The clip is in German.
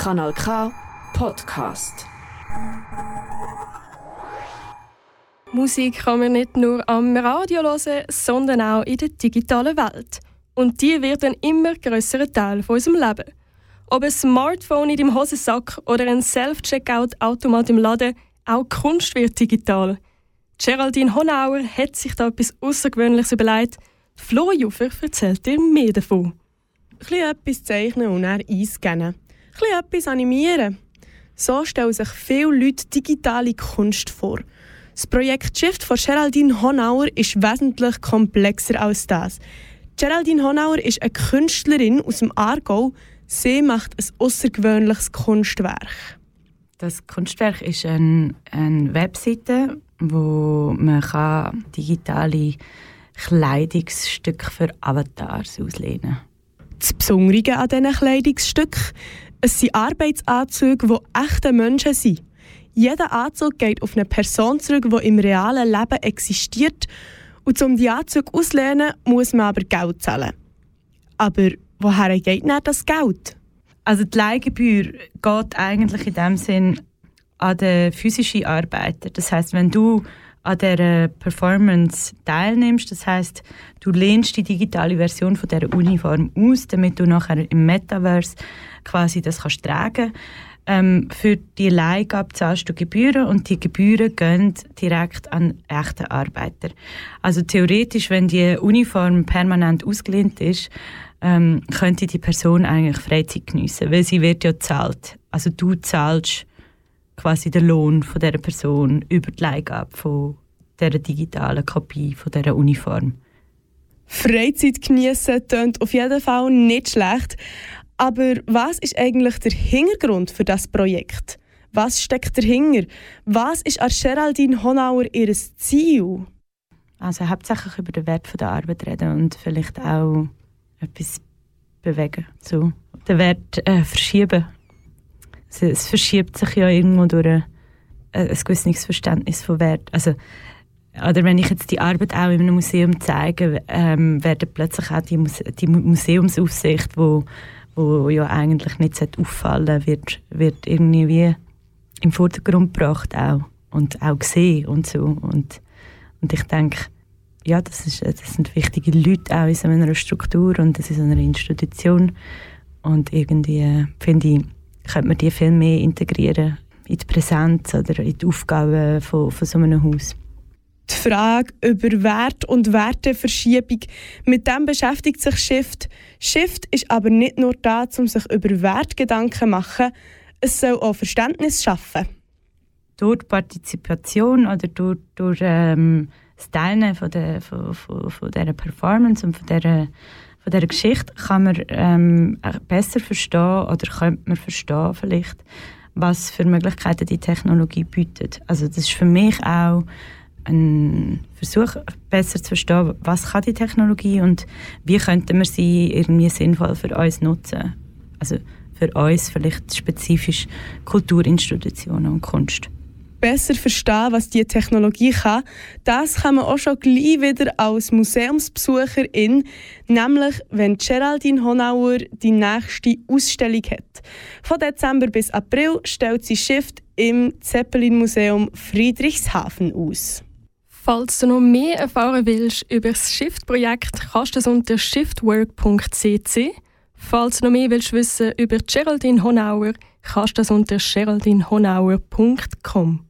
Kanal K Podcast. Musik kann man nicht nur am Radio hören, sondern auch in der digitalen Welt. Und die wird ein immer grösserer Teil von unserem Leben. Ob ein Smartphone in deinem Hosensack oder ein Self-Checkout-Automat im Laden, auch Kunst wird digital. Geraldine Honauer hat sich da etwas Außergewöhnliches überlegt. Flo Juffer erzählt dir mehr davon. Ein etwas zeichnen und dann einscannen. Ein etwas animieren. So stellen sich viele Leute digitale Kunst vor. Das Projekt Shift von Geraldine Honauer ist wesentlich komplexer als das. Geraldine Honauer ist eine Künstlerin aus dem Aargau. Sie macht ein außergewöhnliches Kunstwerk. Das Kunstwerk ist eine, eine Webseite, wo man kann digitale Kleidungsstücke für Avatars auslehnen kann. Das Besondere an diesen Kleidungsstücken, es sind Arbeitsanzüge, die echte Menschen sind. Jeder Anzug geht auf eine Person zurück, die im realen Leben existiert. Und um die Anzüge auszulehnen, muss man aber Geld zahlen. Aber woher geht denn das Geld? Also die Leihgebühr geht eigentlich in dem Sinn an den physischen Arbeiter. Das heißt, wenn du an der Performance teilnimmst, das heißt, du lehnst die digitale Version von der Uniform aus, damit du nachher im Metaverse quasi das kannst tragen. Ähm, für die Leihgabe zahlst du Gebühren und die Gebühren gehen direkt an echte Arbeiter. Also theoretisch, wenn die Uniform permanent ausgelehnt ist, ähm, könnte die Person eigentlich Freizeit geniessen, weil sie wird ja zahlt. Also du zahlst quasi den Lohn von der Person über die Leihgabe von der digitalen Kopie von der Uniform. Freizeit genießen klingt auf jeden Fall nicht schlecht. Aber was ist eigentlich der Hintergrund für das Projekt? Was steckt dahinter? Was ist an Geraldine Honauer ihr Ziel? Also hauptsächlich über den Wert der Arbeit reden und vielleicht auch etwas bewegen. So. Den Wert äh, verschieben. Es verschiebt sich ja irgendwo durch ein, ein gewisses Verständnis von Wert. Also, oder wenn ich jetzt die Arbeit auch in einem Museum zeige, ähm, werden plötzlich auch die, Muse die Museumsaufsicht, wo, wo ja eigentlich nicht auffallen wird, wird irgendwie wie im Vordergrund gebracht auch und auch gesehen und so und, und ich denke, ja, das, ist, das sind wichtige Leute auch in so einer Struktur und das ist eine Institution. Und irgendwie finde ich, könnte man die viel mehr integrieren in die Präsenz oder in die Aufgaben von, von so einem Haus. Die Frage über Wert und Werteverschiebung, mit dem beschäftigt sich Shift. Shift ist aber nicht nur da, um sich über Wert Gedanken zu machen, es soll auch Verständnis schaffen. Durch Partizipation oder durch, durch ähm, das Teilen von, der, von, von, von dieser Performance und von dieser, von dieser Geschichte kann man ähm, besser verstehen oder könnte man verstehen vielleicht, was für Möglichkeiten die Technologie bietet. Also das ist für mich auch ein Versuch, besser zu verstehen, was kann die Technologie und wie könnte man sie irgendwie sinnvoll für uns nutzen. Also für uns vielleicht spezifisch Kulturinstitutionen und Kunst besser verstehen, was die Technologie kann, das kann man auch schon gleich wieder als Museumsbesucherin, nämlich wenn Geraldine Honauer die nächste Ausstellung hat. Von Dezember bis April stellt sie Shift im Zeppelin-Museum Friedrichshafen aus. Falls du noch mehr erfahren willst über das Shift-Projekt, kannst du es unter shiftwork.cc. Falls du noch mehr willst wissen über Geraldine Honauer, kannst du das unter geraldinehonauer.com.